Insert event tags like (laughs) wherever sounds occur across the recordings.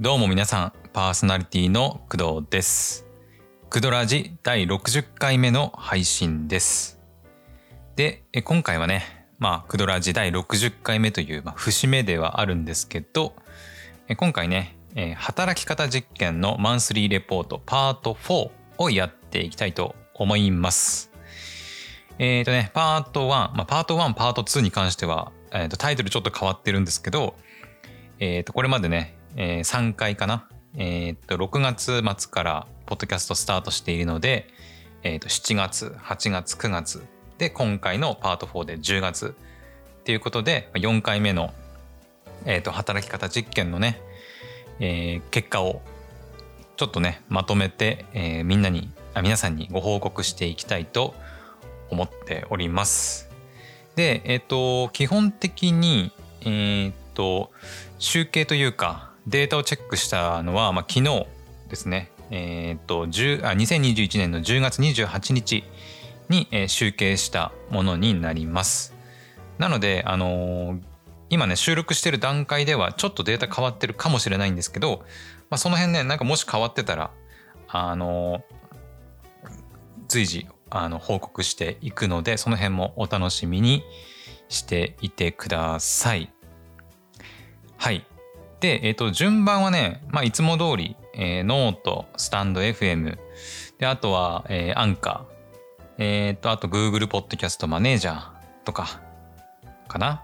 どうも皆さん、パーソナリティの工藤です。クドラジ第60回目の配信です。で、今回はね、まあ、クドラジ第60回目という、まあ、節目ではあるんですけど、今回ね、働き方実験のマンスリーレポートパート4をやっていきたいと思います。えっ、とね、パート1、まあ、パート1、パート2に関しては、えーとタイトルちょっと変わってるんですけど、えっ、と、これまでね、えー3回かな。えっ、と、6月末からポッドキャストスタートしているので、えっ、と、7月、8月、9月で、今回のパート4で10月っていうことで、4回目の、えっ、と、働き方実験のね、えー結果をちょっとね、まとめて、えーみんなに、あ皆さんにご報告していきたいと思っております。で、えっ、と、基本的に、えっ、と、集計というか、データをチェックしたのは、まあ、昨日ですね。えっ、と、10あ、2021年の10月28日に、えー集計したものになります。なので、あのー今ね、収録してる段階ではちょっとデータ変わってるかもしれないんですけど、まあ、その辺ね、なんかもし変わってたら、あのー随時あの報告していくのでその辺もお楽しみにしていてください。はい。で、えっ、と、順番はね、まあ、いつも通り、えーノート、スタンド FM、で、あとは、えーアンカー、えっ、と、あと Google ポッドキャストマネージャーとか、かな。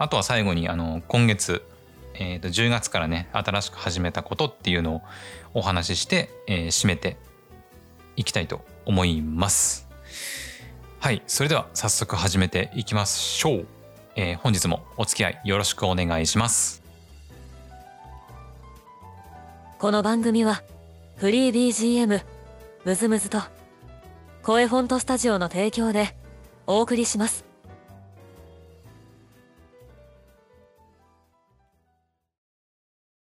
あとは最後に、あの、今月、えっ、と、10月からね、新しく始めたことっていうのをお話しして、えー締めていきたいと思います。はい、それでは早速始めていきましょう。えー本日もお付き合いよろしくお願いします。この番組はフリー BGM ムズムズと声フォントスタジオの提供でお送りします。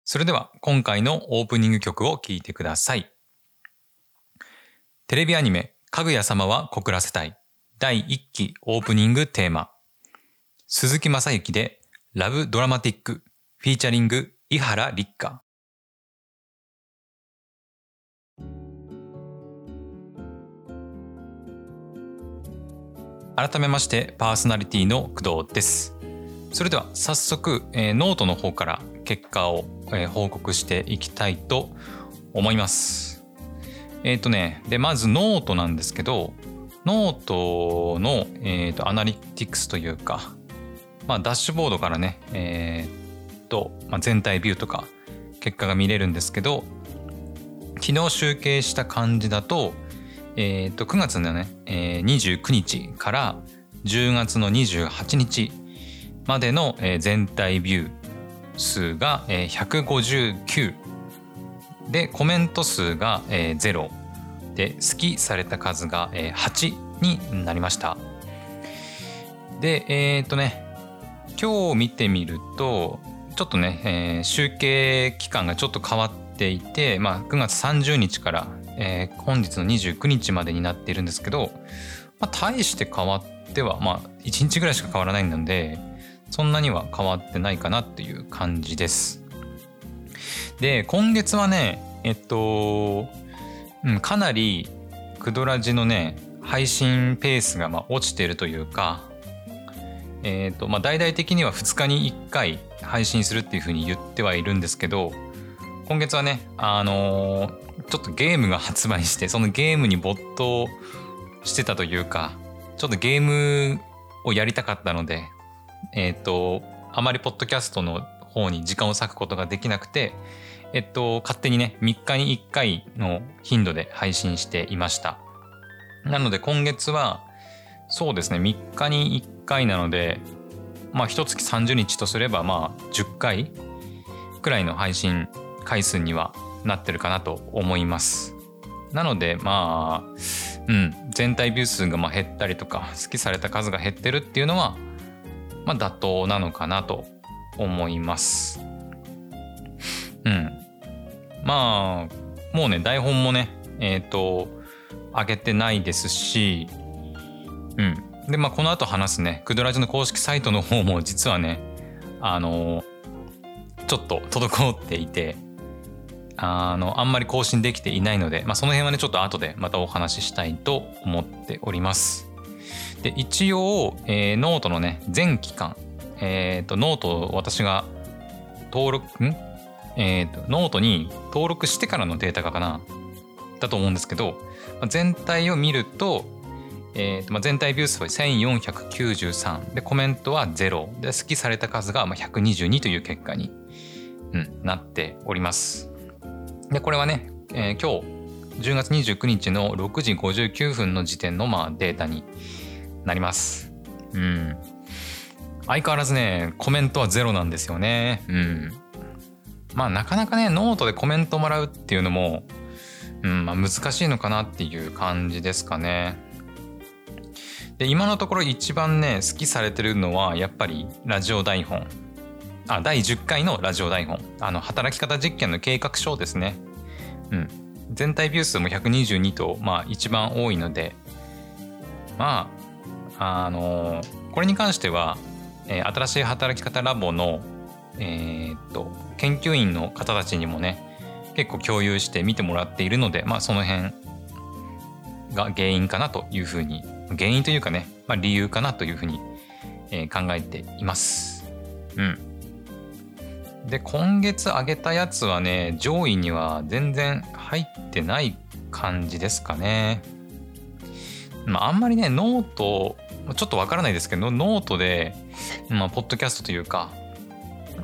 それでは今回のオープニング曲を聴いてください。テレビアニメ「かぐや様は告らせたい」第1期オープニングテーマ。鈴木雅之で「ラブドラマティック」フィーチャリング伊原立花改めましてパーソナリティの工藤です。それでは早速、えーノートの方から結果を、えー報告していきたいと思います。えっ、とねでまずノートなんですけどノートの、えーとアナリティクスというか、まあ、ダッシュボードからねえーと、まあ、全体ビューとか結果が見れるんですけど昨日集計した感じだと,、えー、と9月のね、えー29日から10月の28日までの、えー全体ビュー数が、えー159でコメント数が、えー0で好きされた数が、えー8になりました。でえっ、とね今日見てみるとちょっとね、えー集計期間がちょっと変わっていて、まあ、9月30日から、えー本日の29日までになっているんですけど、まあ、大して変わっては、まあ、1日ぐらいしか変わらないのでそんなには変わってないかなっていう感じです。で今月はねえっと、うん、かなりクドラジのね配信ペースがま落ちてるというかえっとまあ大々的には2日に1回配信するっていうふうに言ってはいるんですけど今月はねあのーちょっとゲームが発売してそのゲームに没頭してたというかちょっとゲームをやりたかったのでえっ、とあまりポッドキャストの方に時間を割くことができなくてえっと勝手にね3日に1回の頻度で配信していました。なので今月はそうですね3日に1回なのでまあ一月30日とすればまあ10回くらいの配信回数にはなってるかなと思います。なのでまあうん全体ビュー数がまあ減ったりとか好きされた数が減ってるっていうのはまあ妥当なのかなと思います。うん。まあもうね台本もねえっ、と上げてないですしうん。でまあこの後話すねクドラジの公式サイトの方も実はねあのちょっと滞っていてあの、あんまり更新できていないので、まあ、その辺はね、ちょっと後でまたお話ししたいと思っております。で、一応、えー、ノートのね、全期間、え、ー、と、ノートを私が登録、ん？え、ー、と、ノートに登録してからのデータがかなだと思うんですけど、まあ、全体を見ると、えーとまあ、全体ビュー数は1493でコメントは0で好きされた数がまあ122という結果に、うん、なっております。でこれはね、えー、今日10月29日の6時59分の時点のまあデータになります。うん。相変わらずね、コメントはゼロなんですよね。うん。まあなかなかね、ノートでコメントもらうっていうのも、うんまあ、難しいのかなっていう感じですかね。で今のところ一番ね好きされてるのはやっぱりラジオ台本あ第10回のラジオ台本あの働き方実験の計画書ですねうん全体ビュー数も122とまあ一番多いのでまああのー、これに関しては、えー、新しい働き方ラボのえー、っと研究員の方たちにもね結構共有して見てもらっているのでまあその辺が原因かなというふうに原因というかね、まあ、理由かなというふうに、え考えています。うん。で、今月上げたやつはね、上位には全然入ってない感じですかね。まあ、あんまりね、ノート、ちょっとわからないですけど、ノートで、まあ、ポッドキャストというか、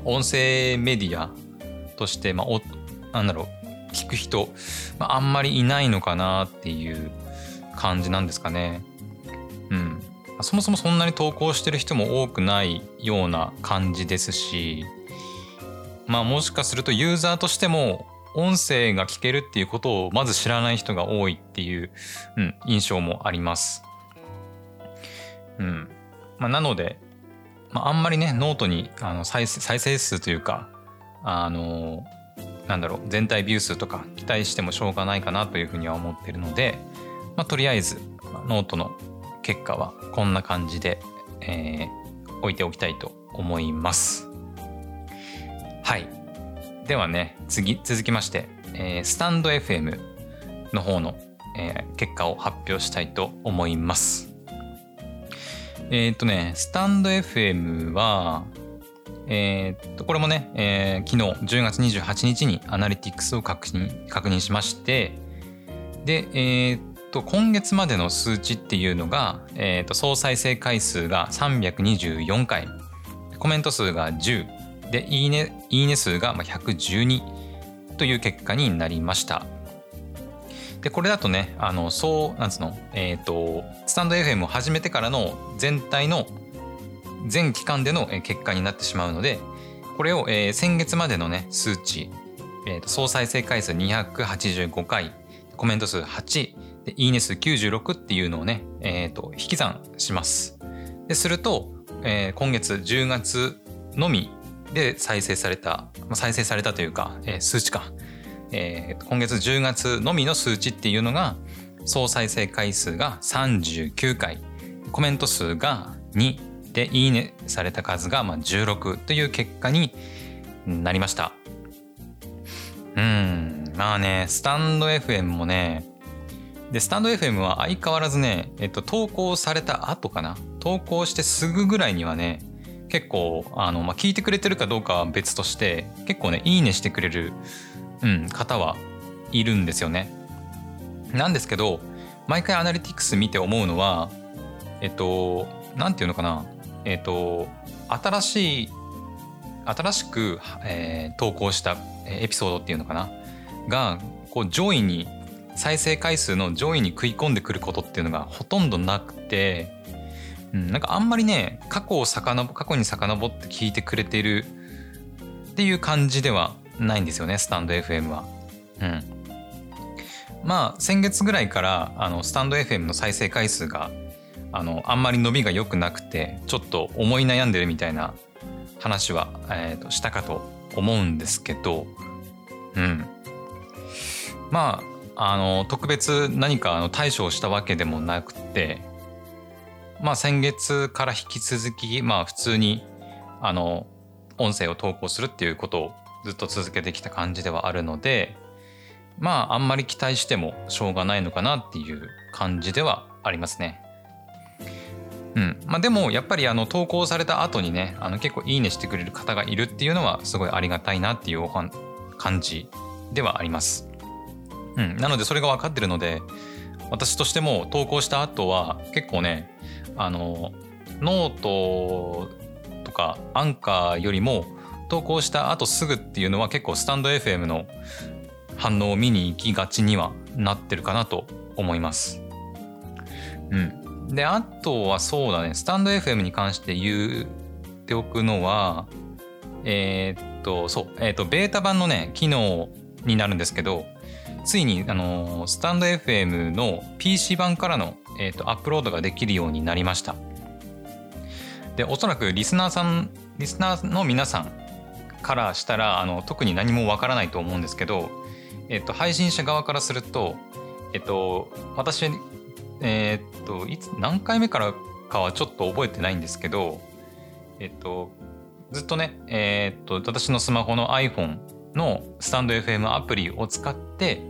音声メディアとして、まあ、お、なんだろう、聞く人、まあ、あんまりいないのかなっていう感じなんですかね。うん、そもそもそんなに投稿してる人も多くないような感じですしまあもしかするとユーザーとしても音声が聞けるっていうことをまず知らない人が多いっていう、うん、印象もあります。うんまあ、なので、まあ、あんまりねノートにあの再再生数というかあのなんだろう全体ビュー数とか期待してもしょうがないかなというふうには思ってるので、まあ、とりあえずノートの結果はこんな感じで、えー、置いておきたいと思います。はい。ではね、次、続きまして、えー、スタンド FM の方の、えー、結果を発表したいと思います。えっ、とね、スタンド FM は、えー、っと、これもね、えー、昨日10月28日にアナリティクスを確認、確認しまして、で、えー、と今月までの数値っていうのが、えー、と総再生回数が324回コメント数が10でいいねいいね数が112という結果になりましたでこれだとねあのそうなんつうのえっ、ー、とスタンド FM を始めてからの全体の全期間での結果になってしまうのでこれを、えー、先月までのね数値、えー、と総再生回数285回コメント数8でいいね数96っていうのをね、えーと、引き算します。ですると、えー、今月10月のみで再生された、再生されたというか、えー、数値か、えー、今月10月のみの数値っていうのが総再生回数が39回。コメント数が2でいいねされた数がまあ16という結果になりました。うんまあねスタンド FM もねで、スタンド FM は相変わらずね、えっと、投稿された後かな。投稿してすぐぐらいにはね、結構、あの、まあ、聞いてくれてるかどうかは別として、結構ね、いいねしてくれる、うん、方はいるんですよね。なんですけど、毎回アナリティクス見て思うのは、えっと、なんていうのかな。えっと、新しい、新しく、えー、投稿したエピソードっていうのかな。が、こう上位に再生回数の上位に食い込んでくることっていうのがほとんどなくて、うん、なんかあんまりね過去を遡過去に遡って聞いてくれてるっていう感じではないんですよねスタンド FM は。うん、まあ先月ぐらいからあのスタンド FM の再生回数があのあんまり伸びが良くなくてちょっと思い悩んでるみたいな話は、えー、としたかと思うんですけど、うん、まああの特別何かあの対処をしたわけでもなくてまあ先月から引き続きまあ普通にあの音声を投稿するっていうことをずっと続けてきた感じではあるのでまああんまり期待してもしょうがないのかなっていう感じではありますね。うんまあ、でもやっぱりあの投稿された後にねあの結構いいねしてくれる方がいるっていうのはすごいありがたいなっていう感じではあります。うん、なのでそれが分かってるので私としても投稿した後は結構ねあのノートとかアンカーよりも投稿した後すぐっていうのは結構スタンド FM の反応を見に行きがちにはなってるかなと思います。うん。で、あとはそうだね、スタンド FM に関して言っておくのは、えー、っと、そう、えー、っと、ベータ版のね、機能になるんですけど、ついに、あのスタンド FM の PC 版からの、えー、っとアップロードができるようになりました。で、おそらくリスナーさん、リスナーの皆さんからしたら、あの特に何もわからないと思うんですけど、えっと、配信者側からすると、えっと、私、えー、っと、いつ、何回目からかはちょっと覚えてないんですけど、えっと、ずっとね、えー、っと、私のスマホの iPhone のスタンド FM アプリを使って、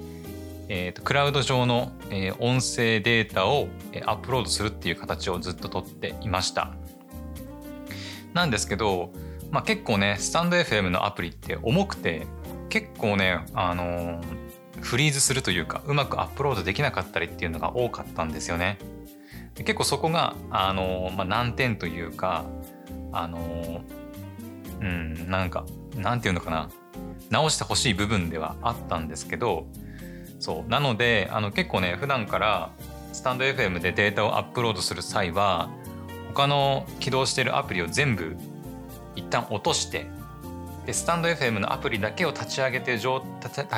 えー、と、クラウド上の、えー、音声データをアップロードするっていう形をずっととっていました。なんですけど、まあ、結構ね、スタンド FM のアプリって重くて、結構ね、あのー、フリーズするというかうまくアップロードできなかったりっていうのが多かったんですよね。結構そこが、あのー、まあ、難点というか、あの、うん、なんか、なんていうのかな、直してほしい部分ではあったんですけど、そう。なので、あの結構ね、普段からスタンド FM でデータをアップロードする際は、他の起動してるアプリを全部一旦落としてでスタンド FM のアプリだけを立ち上げて立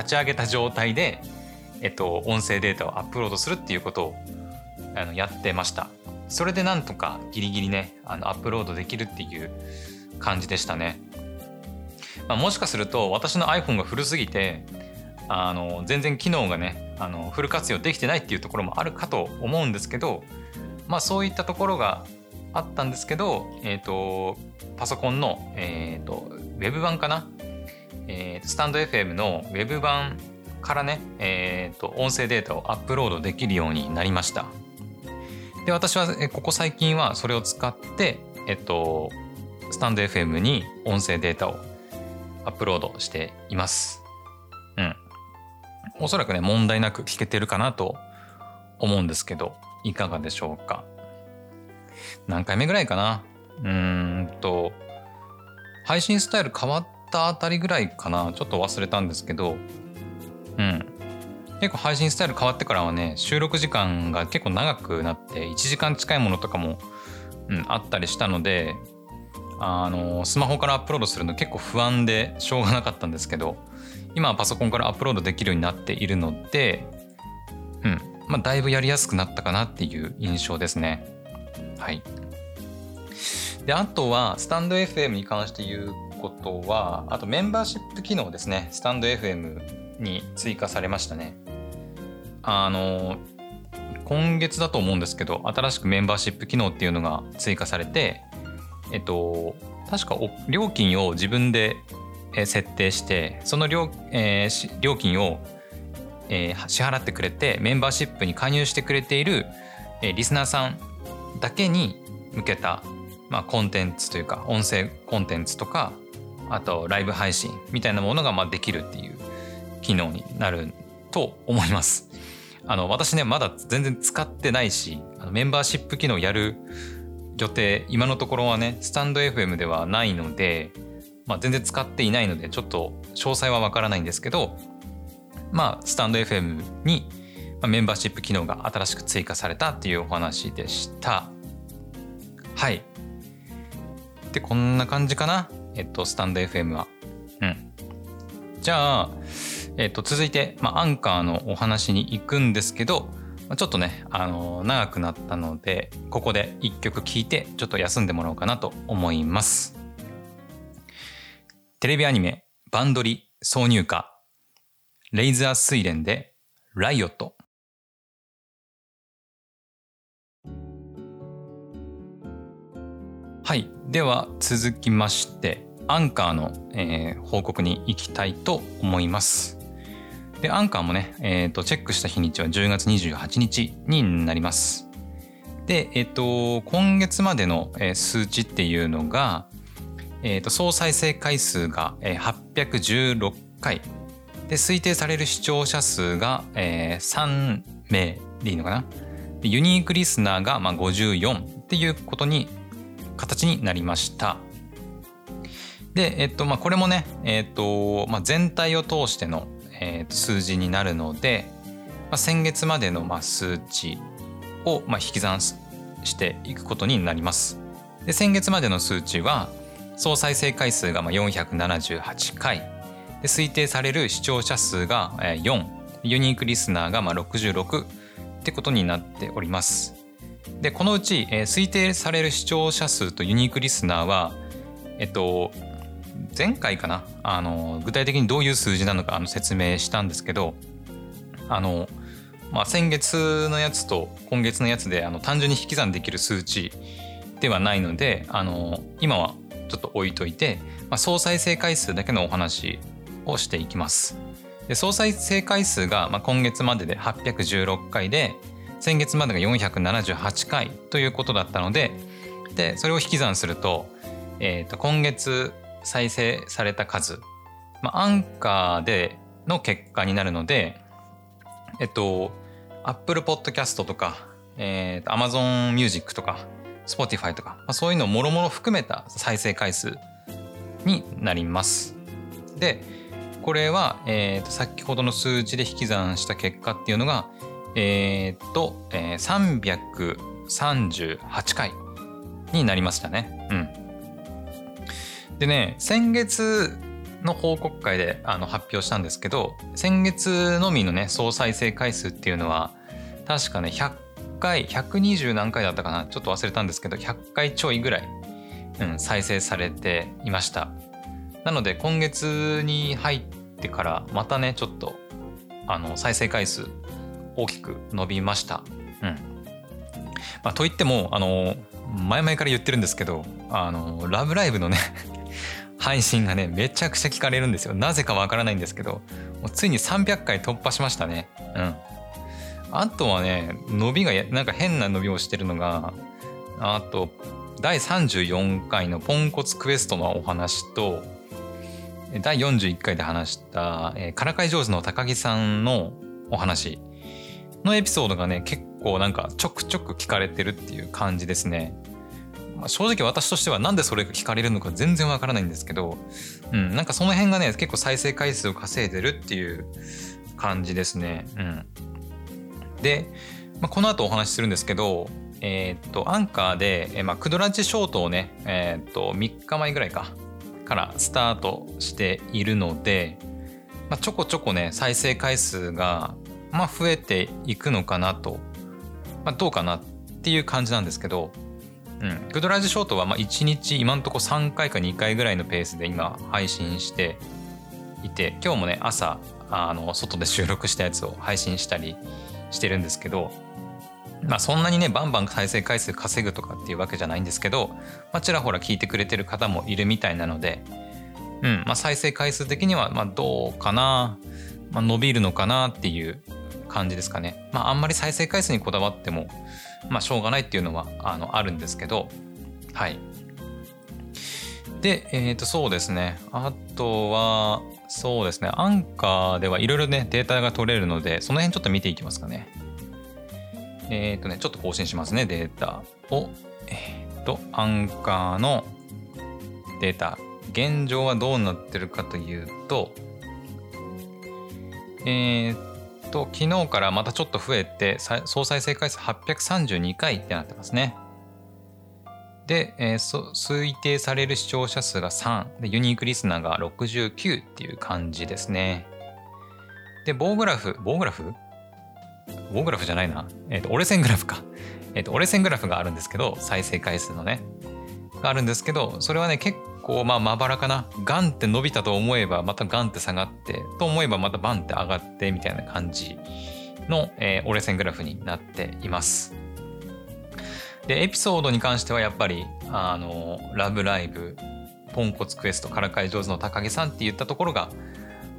ち上げた状態で、えっと、音声データをアップロードするっていうことをあのやってましたそれでなんとかギリギリねあのアップロードできるっていう感じでしたね、まあ、もしかすると私の iPhone が古すぎてあの全然機能がねあのフル活用できてないっていうところもあるかと思うんですけどまあそういったところがあったんですけど、え、ー、とパソコンの、え、ー、とウェブ版かな、えー、スタンド FM のウェブ版からね、えーと、音声データをアップロードできるようになりました。で、私はここ最近はそれを使って、えっと、スタンド FM に音声データをアップロードしています。うん。おそらくね、問題なく聞けてるかなと思うんですけど、いかがでしょうか？何回目ぐらいかな？うーんと、配信スタイル変わったあたりぐらいかな？ちょっと忘れたんですけど。うん。結構配信スタイル変わってからはね収録時間が結構長くなって1時間近いものとかも、うん、あったりしたのであのスマホからアップロードするの結構不安でしょうがなかったんですけど今はパソコンからアップロードできるようになっているのでうん。まあだいぶやりやすくなったかなっていう印象ですね。はい。であとはスタンド FM に関して言うことはあとメンバーシップ機能ですね。スタンド FM に追加されましたね。あの今月だと思うんですけど新しくメンバーシップ機能っていうのが追加されてえっと確か料金を自分で設定してその料,、えー、料金を、えー、支払ってくれてメンバーシップに加入してくれている、えー、リスナーさんだけに向けたまあ、コンテンツというか音声コンテンツとかあとライブ配信みたいなものがまあできるっていう機能になると思います。あの私ねまだ全然使ってないしメンバーシップ機能やる予定今のところはねスタンド FM ではないので、まあ、全然使っていないのでちょっと詳細はわからないんですけどまあスタンド FM にメンバーシップ機能が新しく追加されたっていうお話でした。はい。ってこんな感じかな？えっと、スタンド FM は。うん。じゃあ、えっと、続いて、まあ、アンカーのお話に行くんですけど、ちょっとね、あの、長くなったので、ここで一曲聴いて、ちょっと休んでもらおうかなと思います。テレビアニメ、バンドリ挿入歌、レイザー睡蓮で、ライオット。はい。では続きまして、アンカーの、えー、報告に行きたいと思います。で、アンカーもね、えっ、ー、と、チェックした日にちは10月28日になります。で、えっ、ー、と、今月までの数値っていうのが、え、ー、と、総再生回数が816回。で、推定される視聴者数が、えー、3名でいいのかな。ユニークリスナーがまあ54っていうことに、形になりました。で、えっと、まあ、これもね、えっと、まあ、全体を通してのえー、と数字になるので、まあ、先月までのまあ数値をまあ引き算していくことになります。で先月までの数値は総再生回数がまあ478回。で推定される視聴者数が4ユニークリスナーがまあ66ってことになっております。でこのうち、えー、推定される視聴者数とユニークリスナーはえっと前回かな？あの具体的にどういう数字なのかあの説明したんですけどあの、まあ、先月のやつと今月のやつであの単純に引き算できる数値ではないのであの今はちょっと置いといて、まあ、総再生回数だけのお話をしていきます。で総再生回数が、まあ、今月までで816回で先月までが478回ということだったのででそれを引き算すると,、えー、と今月再生された数、まあ、アンカーでの結果になるので、えっと、Apple Podcast とか、えー、Amazon Music とか、Spotify とか、まあ、そういうのをもろもろ含めた再生回数になります。で、これは、えー、と先ほどの数字で引き算した結果っていうのが、えー、っと、えー、338回になりましたね。うん。でね先月の報告会であの発表したんですけど先月のみのね総再生回数っていうのは確かね100回120何回だったかな？ちょっと忘れたんですけど100回ちょいぐらい、うん、再生されていましたなので今月に入ってからまたねちょっとあの再生回数大きく伸びましたうんまあ、といってもあの前々から言ってるんですけどあのラブライブのね (laughs) 配信がね、めちゃくちゃ聞かれるんですよ。なぜかわからないんですけど、もうついに300回突破しましたね。うん。あとはね、伸びが、なんか変な伸びをしてるのが、あと、第34回のポンコツクエストのお話と、第41回で話した、からかい上手の高木さんのお話のエピソードがね、結構なんかちょくちょく聞かれてるっていう感じですね。まあ、正直私としてはなんでそれが聞かれるのか全然わからないんですけど、うん、なんかその辺がね結構再生回数を稼いでるっていう感じですね。うん、で、まあ、この後お話しするんですけどえー、っとアンカーで、えまあ、クドラッチショートをね、えー、っと3日前ぐらいかからスタートしているので、まあ、ちょこちょこね再生回数が、まあ、増えていくのかなと、まあ、どうかなっていう感じなんですけどうん、グドライズショートはまあ1日今んとこ3回か2回ぐらいのペースで今配信していて今日もね朝あの外で収録したやつを配信したりしてるんですけどまあそんなにねバンバン再生回数稼ぐとかっていうわけじゃないんですけど、まあ、ちらほら聞いてくれてる方もいるみたいなので、うんまあ、再生回数的にはまどうかな、まあ、伸びるのかなっていう感じですかね。まああんまり再生回数にこだわってもまあ、しょうがないっていうのはあのあるんですけどはいでえっ、ー、とそうですねあとはそうですね。アンカーではいろいろねデータが取れるのでその辺ちょっと見ていきますかね。えっ、ー、とねちょっと更新しますねデータ。をえっ、ー、とアンカーのデータ。現状はどうなってるかというとえっ、と、昨日からまたちょっと増えて、総再生回数832回ってなってますね。で、えー、推定される視聴者数が3で、ユニークリスナーが69っていう感じですね。で、棒グラフ、棒グラフ？棒グラフじゃないな。え、ー、と、折れ線グラフか。えっ、ー、と、折れ線グラフがあるんですけど、再生回数のね。があるんですけど、それはね、結構まあまばらかなガンって伸びたと思えばまたガンって下がってと思えばまたバンって上がってみたいな感じの、えー、折れ線グラフになっています。でエピソードに関してはやっぱりあの「ラブライブ」「ポンコツクエスト」「からかい上手の高木さん」って言ったところが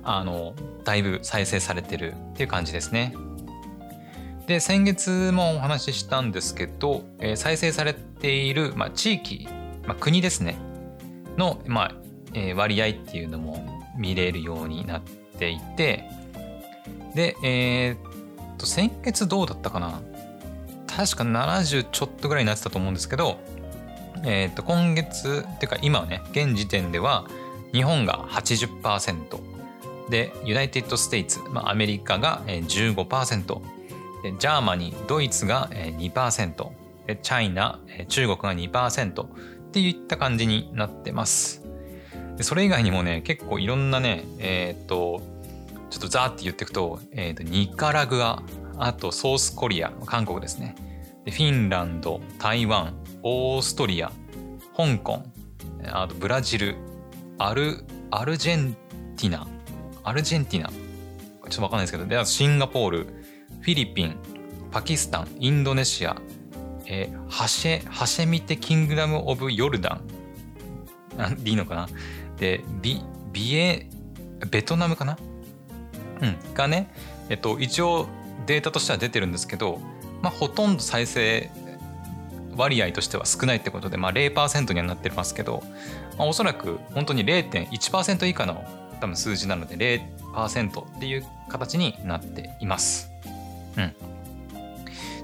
あのだいぶ再生されてるっていう感じですね。で先月もお話ししたんですけど、えー、再生されている、まあ、地域、まあ、国ですねの、まあえー、割合っていうのも見れるようになっていてでえー、っと先月どうだったかな？確か70ちょっとぐらいになってたと思うんですけど、えー、と今月っていうか今はね現時点では日本が80%で United States、アメリカが15%で Germany ドイツが2%で China 中国が2%っていった感じになってます。でそれ以外にもね結構いろんなねえっ、とちょっとザーって言っていくと,、えーと、ニカラグアあと South Korea 韓国ですね。でフィンランド台湾オーストリア香港あとブラジルアルアルジェンティナアルジェンティナちょっとわかんないですけどであとシンガポールフィリピンパキスタンインドネシアえー、ハシェハシェミテ・キングダム・オブ・ヨルダン。でいいのかな？でビビエベトナムかな？うん。がねえっと一応データとしては出てるんですけどまあほとんど再生割合としては少ないってことで、まあ、0%にはなってますけど、まあ、おそらく本当に0.1%以下の多分数字なので0%っていう形になっています。うん。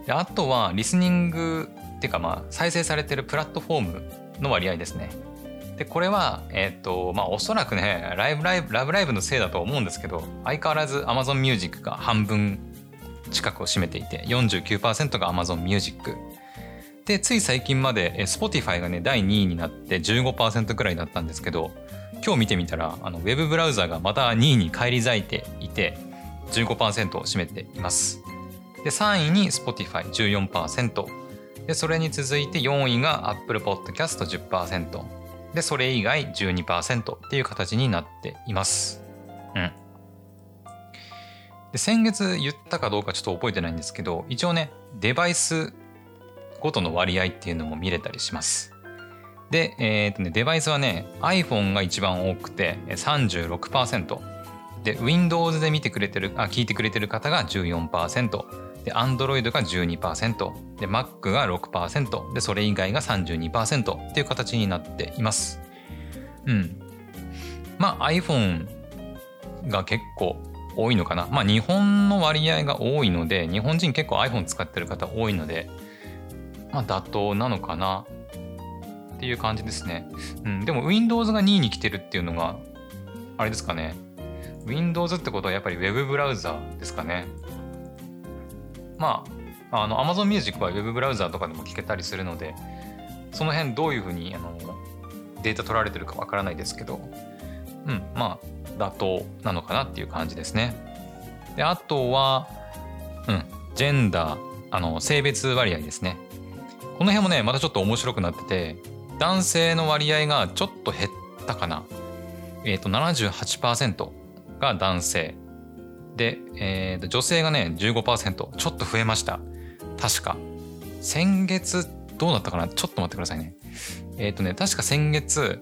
であとはリスニングっていうかまあ再生されてるプラットフォームの割合ですね。でこれはえっ、ー、とまあおそらくねライブライブラブライブのせいだと思うんですけど相変わらず Amazon Music が半分近くを占めていて49%が Amazon Music でつい最近まで Spotify がね第2位になって15%くらいだったんですけど今日見てみたらあのウェブブラウザがまた2位に返り咲いていて15%を占めています。で3位に Spotify14% でそれに続いて4位が Apple Podcast10% でそれ以外12%っていう形になっています。うん。で先月言ったかどうかちょっと覚えてないんですけど一応ねデバイスごとの割合っていうのも見れたりします。で、えーとね、デバイスはね iPhone が一番多くて36%で Windows で見てくれてるあ聞いてくれてる方が14%で Android が12%で Mac が6%でそれ以外が32%っていう形になっています。うん。まあ iPhone が結構多いのかな？まあ日本の割合が多いので日本人結構 iPhone 使ってる方多いのでまあ妥当なのかな？っていう感じですね。うん、でも Windows が2位に来てるっていうのが、あれですかね。Windows ってことはやっぱり Web ブラウザですかね。まあ、あの Amazon Music は Web ブラウザとかでも聞けたりするので、その辺どういうふうにあのデータ取られてるかわからないですけど、うん、まあ、妥当なのかなっていう感じですね。で、あとは、うん、ジェンダー、あの、性別割合ですね。この辺もね、またちょっと面白くなってて、男性の割合がちょっと減ったかな。えっ、ー、と、78%が男性。で、えー、と女性がね、15%。ちょっと増えました。確か。先月、どうだったかな？ちょっと待ってくださいね。えっ、ー、とね、確か先月、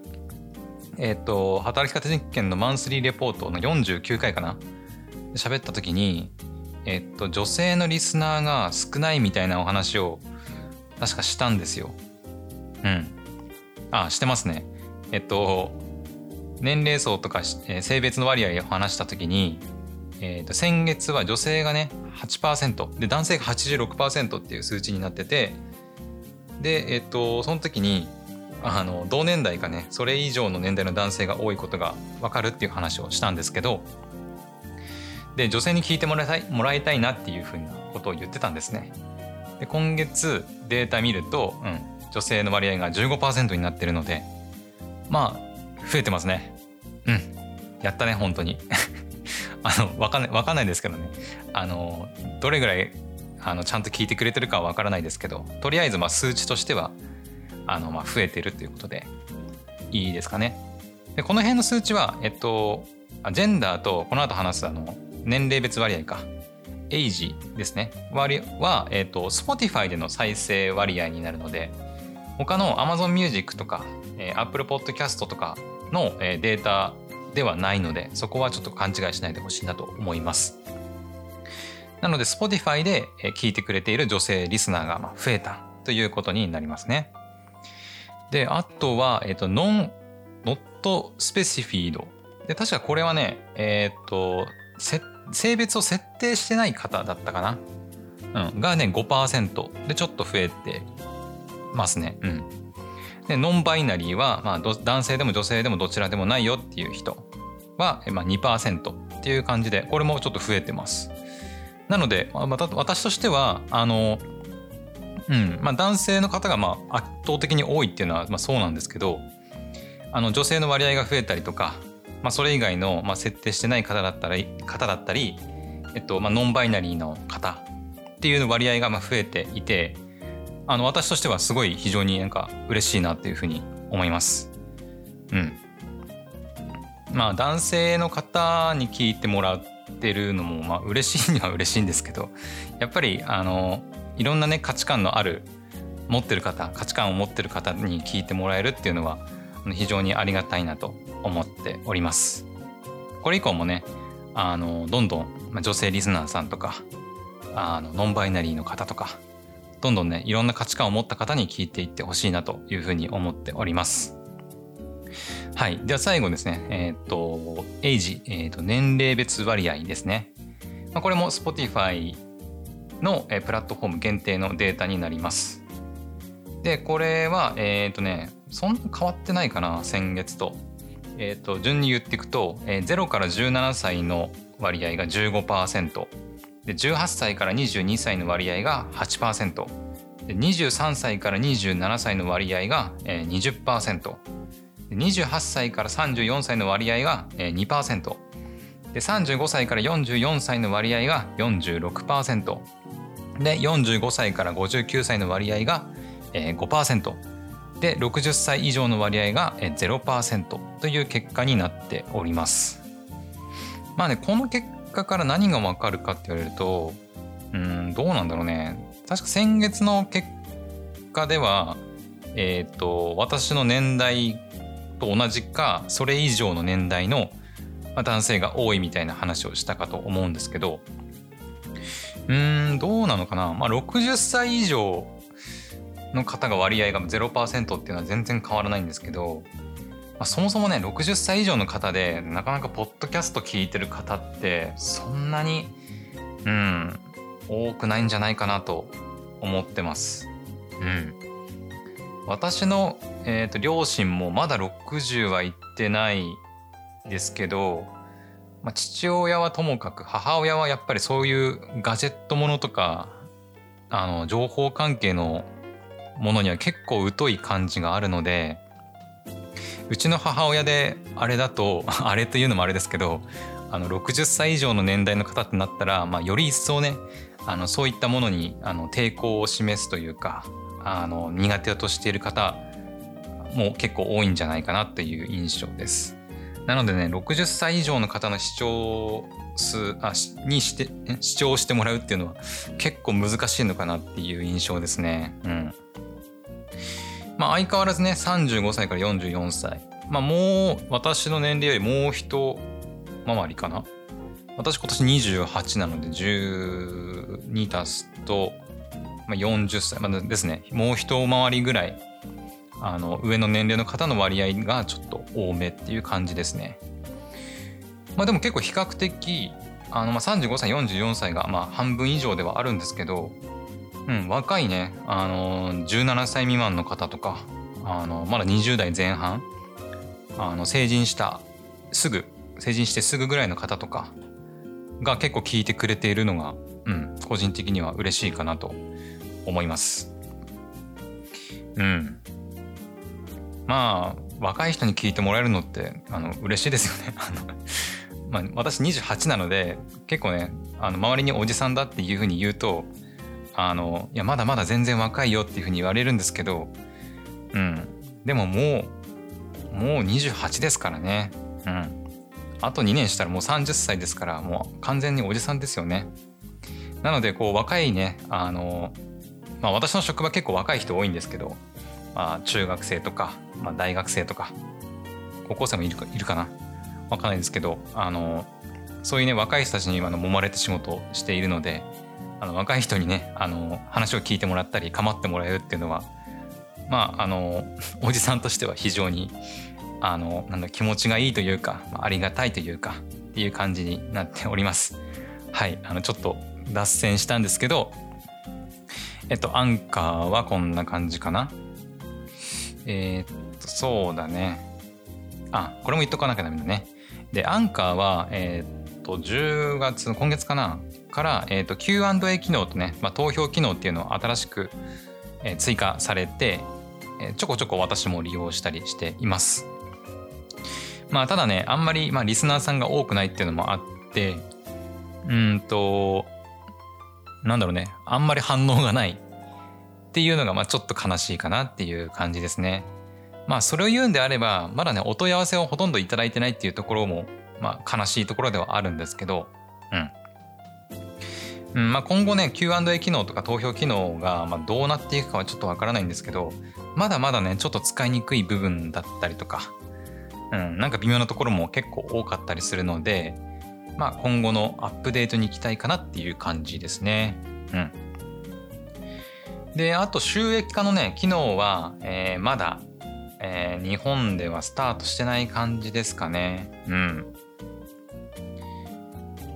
えっ、ー、と、働き方実験のマンスリーレポートの49回かな？喋った時に、えっ、と、女性のリスナーが少ないみたいなお話を確かしたんですよ。うん。あ、してますね。えっと、年齢層とか、え、性別の割合を話した時に、えー、と先月は女性がね8%で男性が86%っていう数値になっててでえっ、とその時にあの同年代かねそれ以上の年代の男性が多いことが分かるっていう話をしたんですけどで女性に聞いてもらいたいもらいたいなっていうふうなことを言ってたんですね。で今月データ見ると、うん、女性の割合が15%になってるのでまあ増えてますね。うんやったね本当に。(laughs) あのわかんないわかんないですけどね。あのどれぐらいあのちゃんと聞いてくれてるかはわからないですけどとりあえずまあ数値としてはあのまあ増えてるということでいいですかね。でこの辺の数値はえっとジェンダーとこの後話すあの年齢別割合か。エイジですね。割は、えっと Spotify での再生割合になるので他の Amazon Music とか、えー、Apple Podcast とかの、えー、データではないのでそこはちょっと勘違いしないでほしいなと思います。なので Spotify で聞いてくれている女性リスナーが増えたということになりますね。であとは、え、ー、と、ノン、ノットスペシフィード。で、確かこれはね、えっ、ー、と、性別を設定してない方だったかな。うん。がね、5%でちょっと増えてますね。うん。で、ノンバイナリーは、まあ、男性でも女性でもどちらでもないよっていう人は、まあ、2%っていう感じで、これもちょっと増えてます。なので、また私としては、あの、うんまあ、男性の方がまあ圧倒的に多いっていうのはまあそうなんですけどあの女性の割合が増えたりとか、まあ、それ以外のまあ設定してない方だったり方だったり、えっとまあ、ノンバイナリーの方っていう割合がまあ増えていてあの私としてはすごい非常になんか嬉しいなっていうふうに思います。うん、まあ男性の方に聞いてもらってるのもまあ嬉しいには嬉しいんですけどやっぱりあのいろんなね価値観のある持ってる方価値観を持ってる方に聞いてもらえるっていうのは非常にありがたいなと思っております。これ以降もねあのどんどん女性リスナーさんとかあのノンバイナリーの方とかどんどんねいろんな価値観を持った方に聞いていってほしいなというふうに思っております。はい。では最後ですね。えっ、と、エイジ、えっ、と、年齢別割合ですね。まあ、これも Spotify の、プラットフォーム限定のデータになります。で、これは、えっ、ー、とね、そんな変わってないかな、先月と。えっ、ー、と、順に言っていくと、えー、0から17歳の割合が15%、で18歳から22歳の割合が8%、で23歳から27歳の割合が20%、28歳から34歳の割合が2%、で35歳から44歳の割合が46%で45歳から59歳の割合が5%で60歳以上の割合が0%という結果になっております。まあねこの結果から何がわかるかって言われるとうんどうなんだろうね。確か先月の結果ではえっ、ー、と私の年代と同じかそれ以上の年代のまあ、男性が多いみたいな話をしたかと思うんですけどうーんどうなのかな、まあ、60歳以上の方が割合が0%っていうのは全然変わらないんですけど、まあ、そもそもね60歳以上の方でなかなかポッドキャスト聞いてる方ってそんなにうん多くないんじゃないかなと思ってます。うん、私の、えーと両親もまだ60は行ってないですけど、まあ、父親はともかく母親はやっぱりそういうガジェットものとかあの情報関係のものには結構疎い感じがあるのでうちの母親であれだと (laughs) あれというのもあれですけどあの60歳以上の年代の方ってなったら、まあ、より一層ねあのそういったものにあの抵抗を示すというかあの苦手としている方も結構多いんじゃないかなという印象です。なのでね60歳以上の方の視聴数あにして視聴してもらうっていうのは結構難しいのかなっていう印象ですね。うん。まあ相変わらずね35歳から44歳。まあもう私の年齢よりもう一回りかな。私今年28なので12足すと、まあ、40歳、まあ、ですねもう一回りぐらいあの上の年齢の方の割合がちょっと多めっていう感じですね。まあ、でも結構比較的あのまあ35歳44歳がまあ半分以上ではあるんですけど、うん、若いねあの17歳未満の方とかあのまだ20代前半あの成人したすぐ成人してすぐぐらいの方とかが結構聞いてくれているのが、うん、個人的には嬉しいかなと思います。うん。まあ若い人に聞いてもらえるのってあの嬉しいですよね。(laughs) まあ、私28なので結構ねあの周りにおじさんだっていうふうに言うとあのいやまだまだ全然若いよっていうふうに言われるんですけど、うん、でももうもう28ですからね。うん、あと2年したらもう30歳ですからもう完全におじさんですよね。なのでこう若いねあの、まあ、私の職場結構若い人多いんですけどまあ、中学生とか、まあ、大学生とか高校生もいるかいるかなわかんないですけど、あの、そういうね、若い人たちにあの揉まれて仕事をしているので、あの若い人にね、あの、話を聞いてもらったり、構ってもらえるっていうのは、まあ、あの、(laughs) おじさんとしては非常に、あの、なんだ、気持ちがいいというか、ありがたいというか、っていう感じになっております。はい、あの、ちょっと脱線したんですけど、えっと、アンカーはこんな感じかな。えー、っと、そうだね。あ、これも言っとかなきゃダメだね。で、アンカーは、えー、っと、10月、今月かなから、えー、っと、Q&A 機能とね、まあ、投票機能っていうのを新しく、えー、追加されて、えー、ちょこちょこ私も利用したりしています。まあ、ただね、あんまり、まあ、リスナーさんが多くないっていうのもあって、うんと、なんだろうね、あんまり反応がないっていうのが、まあ、ちょっと悲しいかなっていう感じですね。まあ、それを言うんであれば、まだね、お問い合わせをほとんどいただいてないっていうところも、まあ、悲しいところではあるんですけど、うん。うんまあ、今後ね Q&A 機能とか投票機能がまどうなっていくかはちょっとわからないんですけどまだまだねちょっと使いにくい部分だったりとか、うん、なんか微妙なところも結構多かったりするので、まあ、今後のアップデートに行きたいかなっていう感じですね。うん、であと収益化のね機能は、えー、まだ、えー、日本ではスタートしてない感じですかね。うん。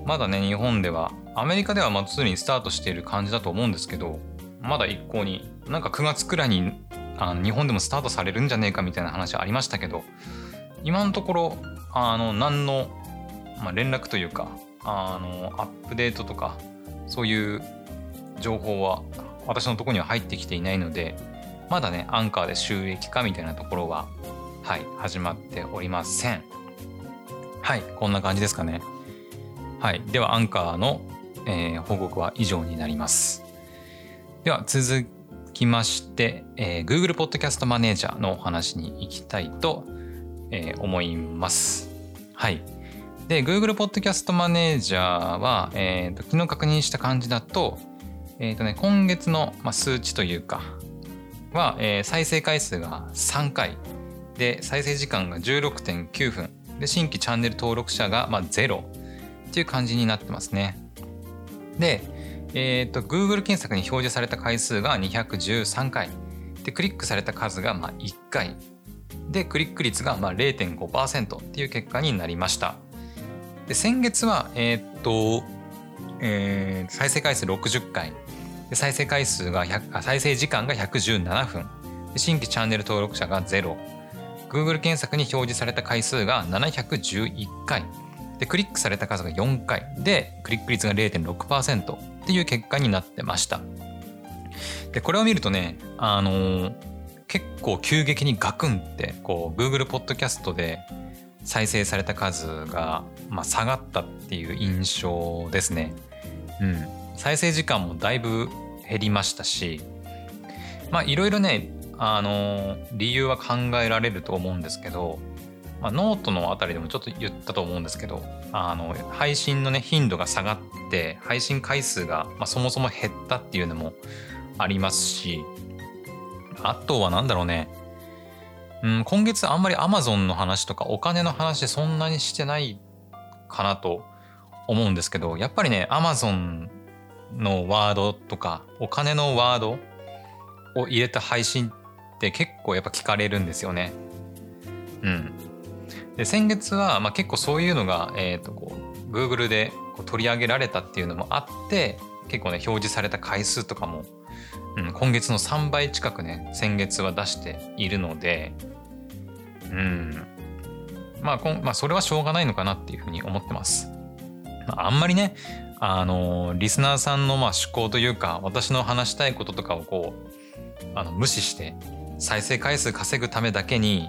まだね日本ではアメリカではまあすでにスタートしている感じだと思うんですけどまだ一向になんか9月くらいにあの日本でもスタートされるんじゃねえかみたいな話ありましたけど今のところあの何の、まあ、連絡というかあのアップデートとかそういう情報は私のところには入ってきていないのでまだねアンカーで収益化みたいなところははい始まっておりませんはいこんな感じですかねはいではアンカーのえー、報告は以上になります。では続きまして、えー、Google Podcast Manager のお話に行きたいと、えー、思います。はい。で、Google Podcast Manager は、えーと、昨日確認した感じだと、えっ、ー、とね、今月の、まあ、数値というか、は、えー、再生回数が3回。で再生時間が16.9分。で新規チャンネル登録者が、まあ、0っていう感じになってますね。で、えーと、Google 検索に表示された回数が213回。でクリックされた数がまあ1回。でクリック率がまあ0.5%っていう結果になりました。で先月はえっ、と、えー、再生回数60回。で再生回数が再生時間が117分。新規チャンネル登録者が0 Google 検索に表示された回数が711回。でクリックされた数が4回。でクリック率が0.6%っていう結果になってました。でこれを見るとねあのー、結構急激にガクンってこう Google ポッドキャストで再生された数が、まあ、下がったっていう印象ですね。うん。再生時間もだいぶ減りましたしまあいろいろねあの、理由は考えられると思うんですけどまあ、ノートのあたりでもちょっと言ったと思うんですけどあの配信のね頻度が下がって配信回数が、まあ、そもそも減ったっていうのもありますしあとは何だろうねうん今月あんまり Amazon の話とかお金の話そんなにしてないかなと思うんですけどやっぱりね Amazon のワードとかお金のワードを入れた配信って結構やっぱ聞かれるんですよね。うん。で先月はまあ結構そういうのが、えー、とこう Google でこう取り上げられたっていうのもあって結構ね表示された回数とかも、うん、今月の3倍近くね先月は出しているのでうんまあこん、まあ、それはしょうがないのかなっていうふうに思ってます。まあ、あんまりねあのリスナーさんのまあ思考というか私の話したいこととかをこうあの無視して再生回数稼ぐためだけに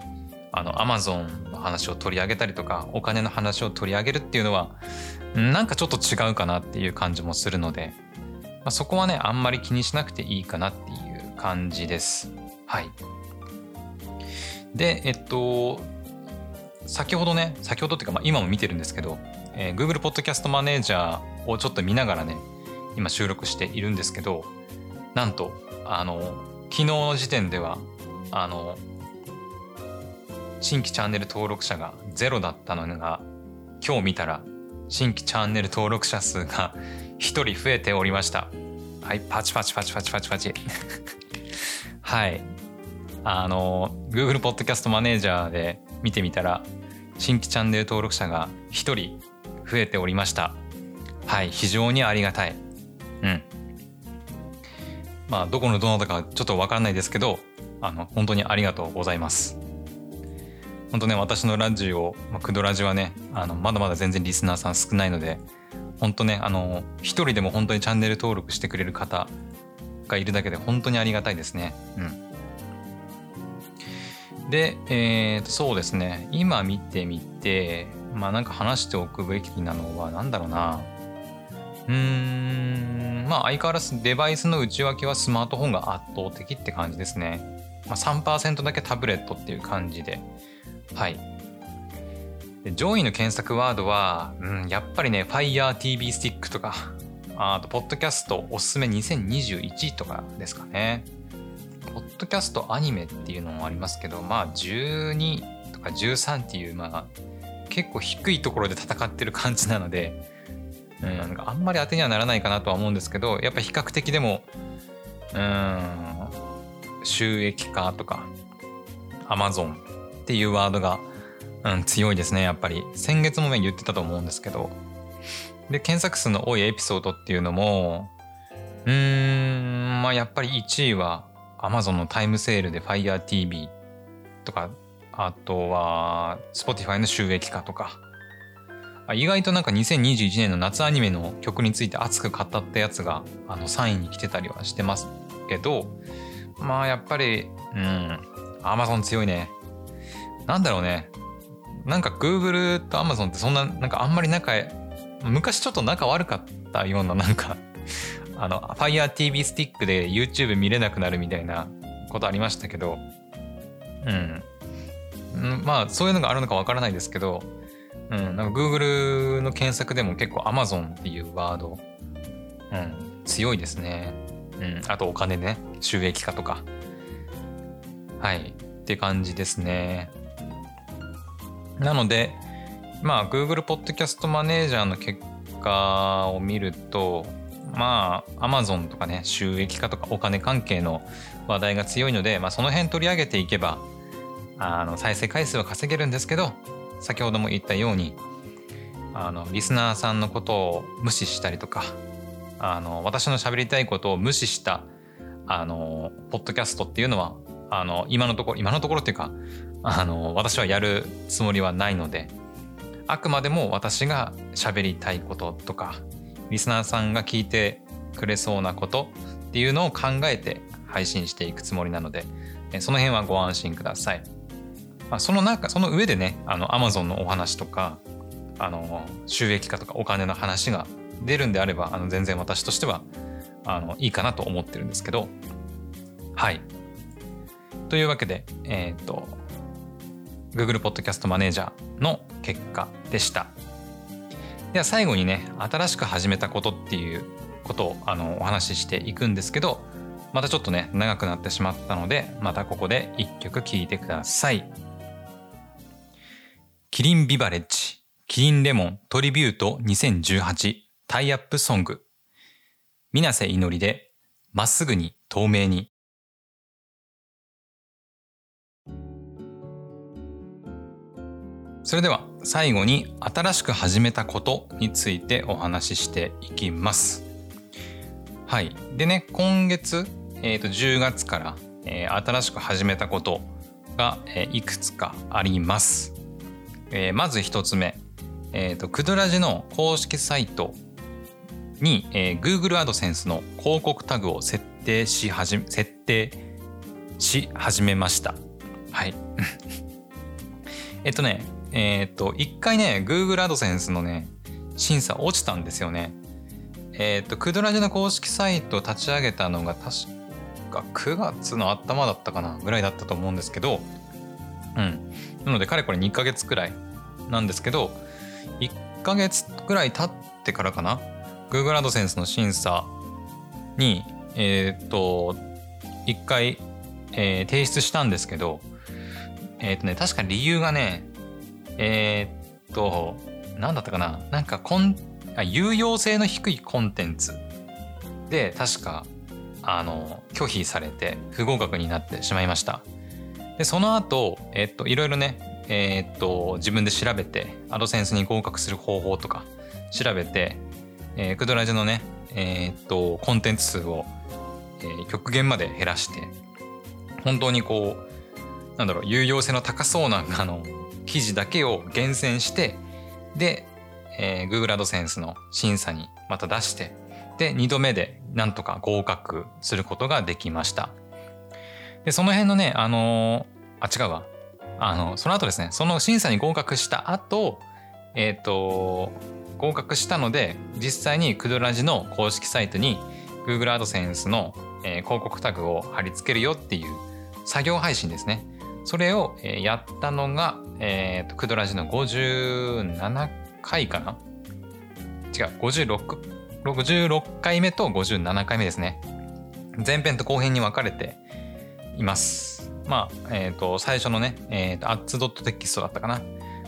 あの Amazon の話を取り上げたりとかお金の話を取り上げるっていうのはなんかちょっと違うかなっていう感じもするので、まあ、そこはねあんまり気にしなくていいかなっていう感じです。はい。でえっと先ほどね先ほどっていうか、まあ、今も見てるんですけど、えー、Google Podcast Manager をちょっと見ながらね今収録しているんですけどなんとあの昨日の時点ではあの新規チャンネル登録者がゼロだったのが今日見たら新規チャンネル登録者数が (laughs) 1人増えておりました。はいパチパチパチパチパチパチ。(laughs) はい。あの Google ポッドキャストマネージャーで見てみたら新規チャンネル登録者が1人増えておりました。はい非常にありがたい。うん。まあどこのどなたかちょっとわからないですけどあの本当にありがとうございます。本当ね私のラジオ、まあ、クドラジオはねあのまだまだ全然リスナーさん少ないので本当ねあの一人でも本当にチャンネル登録してくれる方がいるだけで本当にありがたいですね。うん。で、えー、とそうですね。今見てみてまあなんか話しておくべきなのは何だろうな。うん。まあ相変わらずデバイスの内訳はスマートフォンが圧倒的って感じですね、まあ、3%だけタブレットっていう感じで。はい。上位の検索ワードは、うん、やっぱりね FireTV スティックとかあとポッドキャストおすすめ2021とかですかね。ポッドキャストアニメっていうのもありますけど、まあ12とか13っていう、まあ結構低いところで戦ってる感じなので、うん、なんかあんまり当てにはならないかなとは思うんですけど、やっぱ比較的でも、うん、収益化とか、アマゾンっていうワードが、うん、強いですね、やっぱり。先月もね、言ってたと思うんですけど。で、検索数の多いエピソードっていうのも、うーん、まあやっぱり1位は Amazon のタイムセールで FireTV とか、あとは Spotify の収益化とか、意外となんか2021年の夏アニメの曲について熱く語ったやつがあの3位に来てたりはしてますけど、まあやっぱり、うん、Amazon 強いね。なんだろうね。なんか Google と Amazon ってそんな、なんかあんまり仲、昔ちょっと仲悪かったようななんかあの FireTV スティックで YouTube 見れなくなるみたいなことありましたけどうんまあそういうのがあるのかわからないですけど、うん、なんか Google の検索でも結構 Amazon っていうワード、うん、強いですね。うん、あとお金ね、収益化とか。はい、って感じですね。なので、まあ Google Podcast マネージャーの結果を見ると、まあ、アマゾンとかね、収益化とかお金関係の話題が強いので、まあ、その辺取り上げていけば、あの、再生回数は稼げるんですけど、先ほども言ったように、あの、リスナーさんのことを無視したりとか、あの、私の喋りたいことを無視した、あの、ポッドキャストっていうのは、あの、今のところ、今のところっていうか、あの、私はやるつもりはないので、あくまでも私が喋りたいこととか、リスナーさんが聞いてくれそうなことっていうのを考えて配信していくつもりなので、その辺はご安心ください。まあ、その中、その上でね、あの、Amazon のお話とか、あの、収益化とかお金の話が出るんであれば、あの、全然私としては、あの、いいかなと思ってるんですけど、はい。というわけで、えっ、ー、と、Google Podcast Manager の結果でした。では最後にね新しく始めたことっていうことをあのお話ししていくんですけどまたちょっとね長くなってしまったのでまたここで一曲聴いてください。キリンビバレッジキリンレモントリビュート2018タイアップソング水瀬いのりでまっすぐに透明にそれでは最後に新しく始めたことについてお話ししていきます。はい。でね、今月、えー、と10月から、えー、新しく始めたことが、えー、いくつかあります。えー、まず一つ目、えーと、クドラジの公式サイトに、えー、Google AdSense の広告タグを設定し始め、設定し始めました。はい。(laughs) えっとね、えっ、と、一回ね、Google AdSense のね、審査落ちたんですよね。えっ、と、クドラジの公式サイトを立ち上げたのが確か9月の頭だったかなぐらいだったと思うんですけど、うん。なので、かれこれ2ヶ月くらいなんですけど、1ヶ月くらい経ってからかな Google AdSense の審査に、えっ、と、一回、えー、提出したんですけど、えっ、とね、確か理由がね、え、っと、何だったかななんかコンあ有用性の低いコンテンツで確かあの拒否されて不合格になってしまいました。でその後、えっといろいろねえ、っと自分で調べてアドセンスに合格する方法とか調べて、えー、クドラジのねえ、っとコンテンツ数を、えー、極限まで減らして本当にこうなんだろう有用性の高そうなあの記事だけを厳選してで、えー、Google AdSense の審査にまた出してで2度目でなんとか合格することができました。でその辺のねあの、あ違うわ。あのその後ですねその審査に合格した後えっ、ー、と合格したので実際にクドラジの公式サイトに Google AdSense の、えー、広告タグを貼り付けるよっていう作業配信ですね。それを、えー、やったのが、えーと、クドラジの57回かな？違う56 66回目と57回目ですね。前編と後編に分かれています。まあ、えっ、ー、と最初のね、えーと、ads.text だったかな？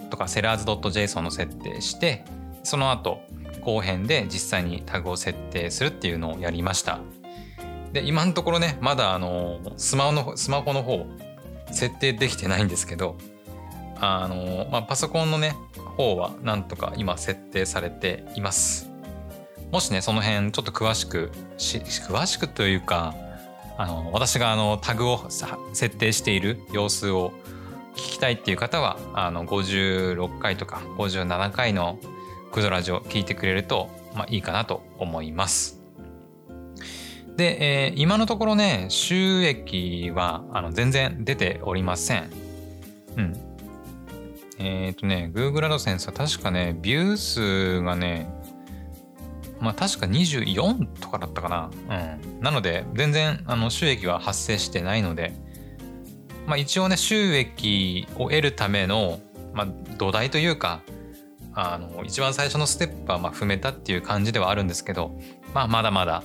とか sellers.json の設定してその後後編で実際にタグを設定するっていうのをやりました。で今のところねまだあのスマホのスマホの方設定できてないんですけどあの、まあ、パソコンのね方はなんとか今設定されています。もしねその辺ちょっと詳しく詳しくというかあの私があのタグを設定している様子を聞きたいっていう方はあの56回とか57回のクドラジオ聞いてくれると、まあ、いいかなと思います。で、えー、今のところね収益はあの全然出ておりません。うん。えっ、ー、とね Google AdSense は確かねビュー数がねまあ確か24とかだったかな。うん。なので、全然あの収益は発生してないので、まあ一応ね、収益を得るための、まあ土台というか、あの、一番最初のステップはまあ踏めたっていう感じではあるんですけど、まあまだまだ、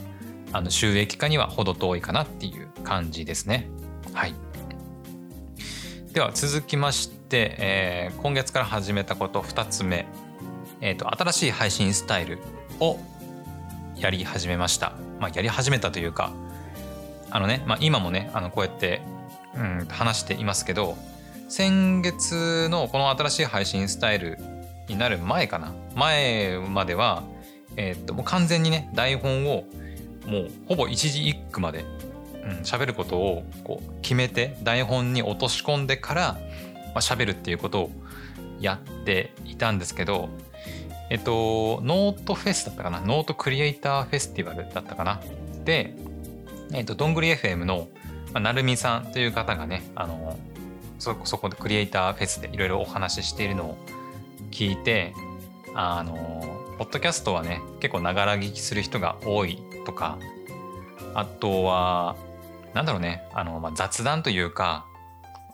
あの収益化には程遠いかなっていう感じですね。はい。では続きまして、えー、今月から始めたこと2つ目、えーと新しい配信スタイルをやり始めました。まあ、やり始めたというか、あのね、まあ、今もね、あのこうやって、うん、話していますけど、先月のこの新しい配信スタイルになる前かな。前までは、えー、っと、もう完全にね、台本をもうほぼ一字一句まで喋、うん、ることをこう決めて台本に落とし込んでから、まあ、喋るっていうことをやっていたんですけどえっと、ノートフェスだったかな？ノートクリエイターフェスティバルだったかな？で、えっと、どんぐり FM の、まあ、なるみさんという方がね、あの、そこ、そこでクリエイターフェスでいろいろお話ししているのを聞いて、あの、ポッドキャストはね、結構ながら聞きする人が多いとか、あとは、なんだろうね、あの、まあ、雑談というか、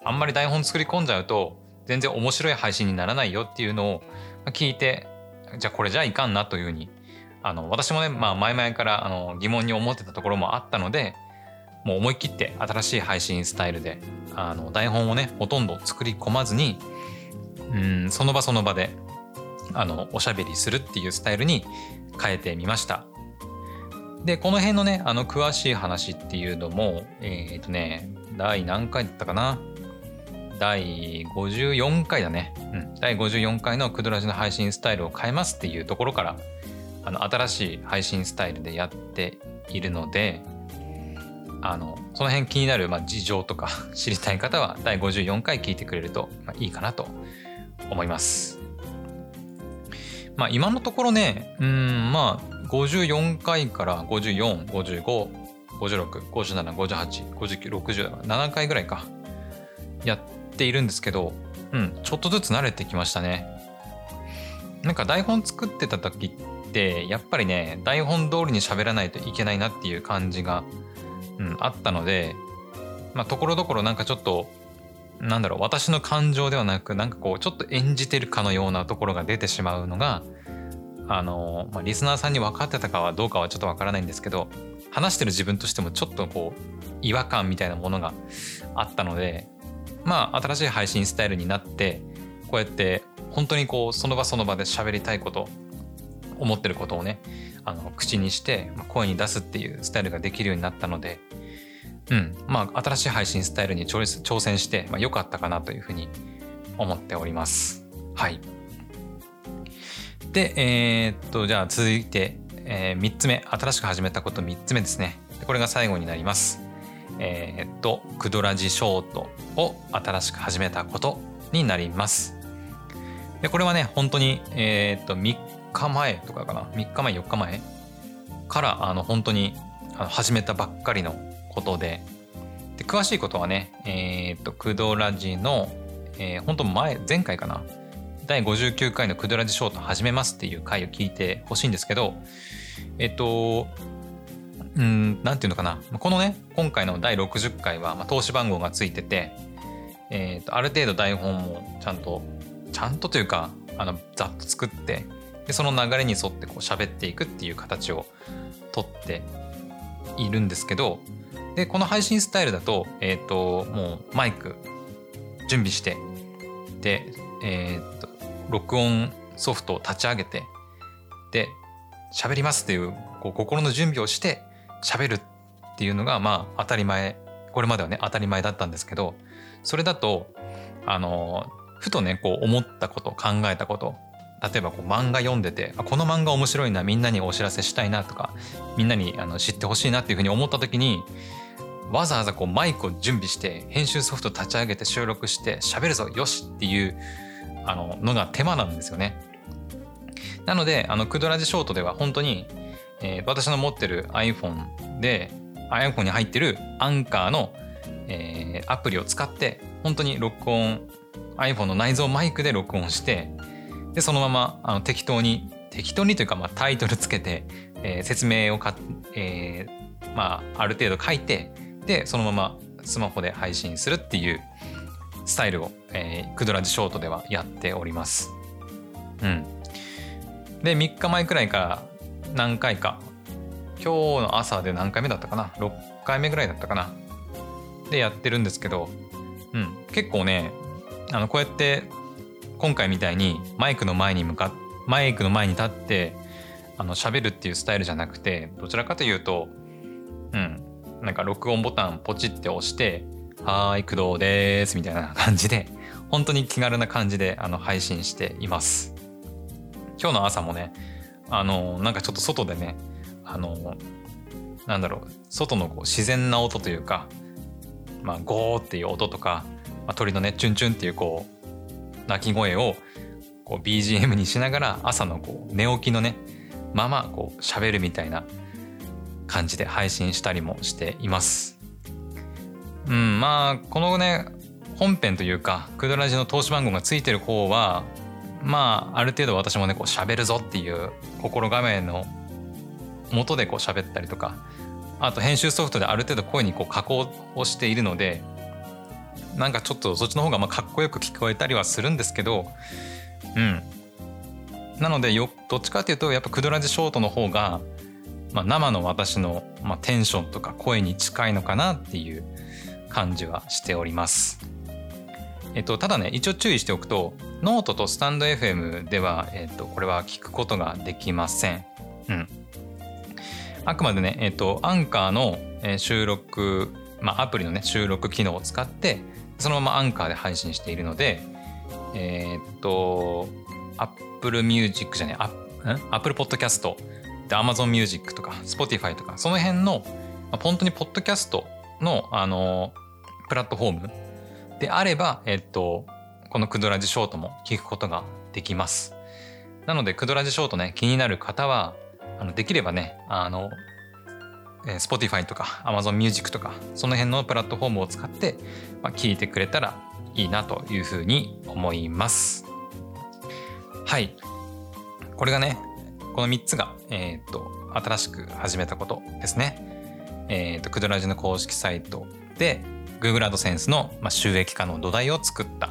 あんまり台本作り込んじゃうと、全然面白い配信にならないよっていうのを聞いて、じゃあこれじゃいかんなというふうにあの私もね、まあ、前々からあの疑問に思ってたところもあったのでもう思い切って新しい配信スタイルであの台本をねほとんど作り込まずにうんその場その場であのおしゃべりするっていうスタイルに変えてみました。でこの辺のねあの詳しい話っていうのもえっ、ー、とね第何回だったかな？第54回だね。うん。第54回のクドラジの配信スタイルを変えますっていうところから、あの、新しい配信スタイルでやっているので、あの、その辺気になる、まあ、事情とか (laughs) 知りたい方は第54回聞いてくれると、まあ、いいかなと思います。まあ今のところね、うん、まあ54回から54、55、56、57、58、59、60、7回ぐらいか。やっているんですけど、うん、ちょっとずつ慣れてきましたね。なんか台本作ってた時って、やっぱりね、台本通りに喋らないといけないなっていう感じが、うん、あったので、まあ、ところどころなんかちょっと、なんだろう、私の感情ではなく、なんかこう、ちょっと演じてるかのようなところが出てしまうのが、あの、まあ、リスナーさんに分かってたかはどうかはちょっとわからないんですけど、話してる自分としてもちょっとこう、違和感みたいなものがあったので、まあ新しい配信スタイルになってこうやって本当にこうその場その場で喋りたいこと思ってることをねあの口にして声に出すっていうスタイルができるようになったのでうん。まあ新しい配信スタイルに挑戦して、まあ、良かったかなというふうに思っております。はい。でえー、っとじゃあ続いて、えー、3つ目。新しく始めたこと3つ目ですね。これが最後になります。えー、っとクドラジショートを新しく始めたことになります。でこれはね本当にえー、っと3日前とかかな？3日前4日前からあの本当に始めたばっかりのことで。で詳しいことはねえー、っとクドラジの、えー、本当前前回かな？第59回のクドラジショート始めますっていう回を聞いてほしいんですけどえっとうん、なんていうのかな。このね、今回の第60回は、まあ、投資番号がついてて、え、ー、と、ある程度台本もちゃんと、ちゃんとというか、あの、ざっと作って、で、その流れに沿ってこう喋っていくっていう形をとっているんですけど、で、この配信スタイルだと、え、ー、と、もうマイク準備して、で、えっ、ー、と、録音ソフトを立ち上げて、で、喋りますっていうこう心の準備をして喋るっていうのがまあ当たり前これまではね当たり前だったんですけどそれだとあのふとねこう思ったこと考えたこと例えばこう漫画読んでてこの漫画面白いなみんなにお知らせしたいなとかみんなにあの知ってほしいなっていうふうに思った時にわざわざこうマイクを準備して編集ソフト立ち上げて収録して喋るぞよしっていうあののが手間なんですよね。なのであのクドラジショートでは本当にえー、私の持ってる iPhone で iPhone に入ってるアンカーの、えー、アプリを使って本当に録音 iPhone の内蔵マイクで録音してでそのままあの適当に適当にというか、まあ、タイトルつけて、えー、説明をか、えーまあ、ある程度書いてでそのままスマホで配信するっていうスタイルを、えー、クドラジショートではやっております。うん。で3日前くらいから何回か。今日の朝で何回目だったかな？6回目ぐらいだったかな。でやってるんですけど、うん、結構ねあのこうやって今回みたいにマイクの前に向かマイクの前に立ってあの喋るっていうスタイルじゃなくてどちらかというとうん。なんか録音ボタンポチって押して「はーい工藤です」みたいな感じで本当に気軽な感じであの配信しています。今日の朝もねあのなんかちょっと外でねあのなんだろう外のこう自然な音というかまあゴーっていう音とか、まあ、鳥のねチュンチュンっていうこう鳴き声をこう BGM にしながら朝のこう寝起きのねままこう喋るみたいな感じで配信したりもしています。うんまあこのね本編というかクドラジの投資番号がついてる方はまあある程度私もねこう喋るぞっていう心構えのもとでこう喋ったりとかあと編集ソフトである程度声にこう加工をしているのでなんかちょっとそっちの方がまあかっこよく聞こえたりはするんですけどうんなのでよどっちかっていうとやっぱクドラジショートの方が、まあ、生の私の、まあ、テンションとか声に近いのかなっていう感じはしております。えっと、ただね一応注意しておくとノートとスタンド FM では、えっと、これは聞くことができません。うん。あくまでね、えっと、アンカーの収録、まあ、アプリのね、収録機能を使って、そのままアンカーで配信しているので、えー、っと、Apple Music じゃねえ、Apple Podcast で Amazon Music とか Spotify とか、その辺の、まあ、本当にポッドキャストの、あの、プラットフォームであれば、えっと、このクドラジショートも聞くことができます。なので、クドラジショートね、気になる方は、あのできればね、あの、えー、Spotify とか Amazon Music とか、その辺のプラットフォームを使って、まあ、聞いてくれたらいいなというふうに思います。はい。これがね、この3つが、えっ、と、新しく始めたことですね。えっ、と、クドラジの公式サイトで、Google AdSense の収益化の土台を作った。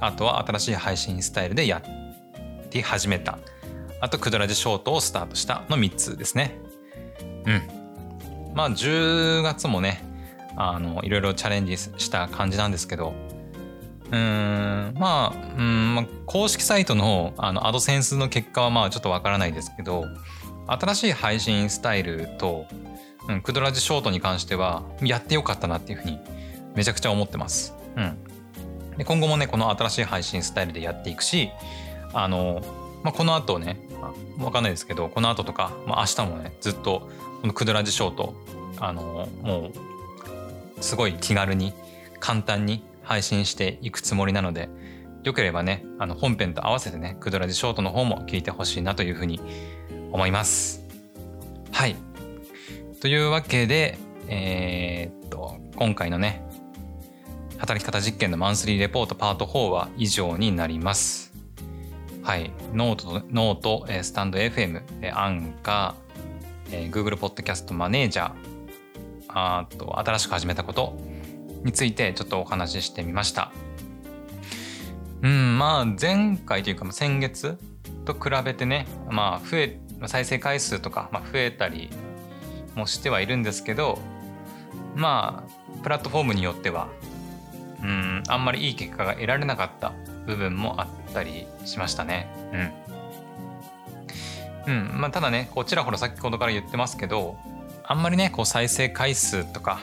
あとは新しい配信スタイルでやって始めた。あと、クドラジショートをスタートしたの3つですね。うん。まあ、10月もね、あの、いろいろチャレンジした感じなんですけど、うーんまあうんまあ公式サイトのあのアドセンスの結果はまあちょっとわからないですけど新しい配信スタイルと、うん、クドラジショートに関してはやってよかったなっていうふうにめちゃくちゃ思ってます。うん、で今後もねこの新しい配信スタイルでやっていくしあの、まあ、この後ねわかんないですけどこの後とか、まあ、明日もねずっとこのクドラジショートあのもうすごい気軽に簡単に配信していくつもりなのでよければねあの本編と合わせてねクドラジショートの方も聞いてほしいなというふうに思います。はいというわけでえー、っと今回のね働き方実験のマンスリーレポートパート4は以上になります。はい、ノート、ノート、スタンド FM、アンカー、Google ポッドキャストマネージャー、あと新しく始めたことについてちょっとお話ししてみました。うん、まあ前回というか先月と比べてね、まあ増え、再生回数とか、まあ、増えたりもしてはいるんですけど、まあプラットフォームによっては、うん、あんまりいい結果が得られなかった部分もあったりしましたね。うん。うん。まあ、ただね、こちらほら先ほどから言ってますけど、あんまりね、こう再生回数とか、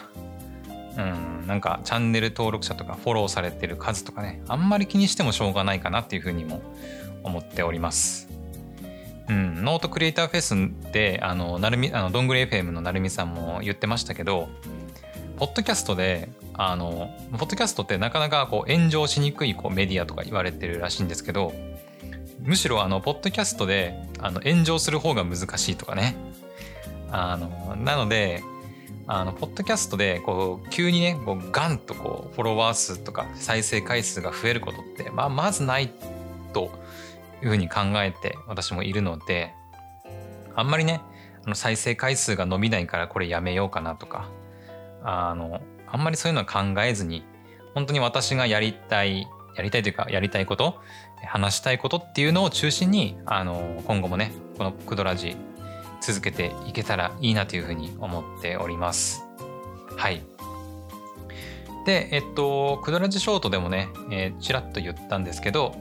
うん、なんかチャンネル登録者とかフォローされてる数とかね、あんまり気にしてもしょうがないかなっていうふうにも思っております。うん、ノートクリエイターフェスで、あの、なるみ、あの、どんぐり FM のなるみさんも言ってましたけど、ポッドキャストであのポッドキャストってなかなかこう炎上しにくいこうメディアとか言われてるらしいんですけどむしろあのポッドキャストであの炎上する方が難しいとかね。あのなのであのポッドキャストでこう急にねこうガンとこうフォロワー数とか再生回数が増えることって、まあ、まずないというふうに考えて私もいるのであんまりねあの再生回数が伸びないからこれやめようかなとかあのあんまりそういうのは考えずに本当に私がやりたいやりたいというかやりたいこと話したいことっていうのを中心にあの今後もねこのクドラジ続けていけたらいいなというふうに思っております。はい。で、えっと、クドラジショートでもね、えー、ちらっと言ったんですけど、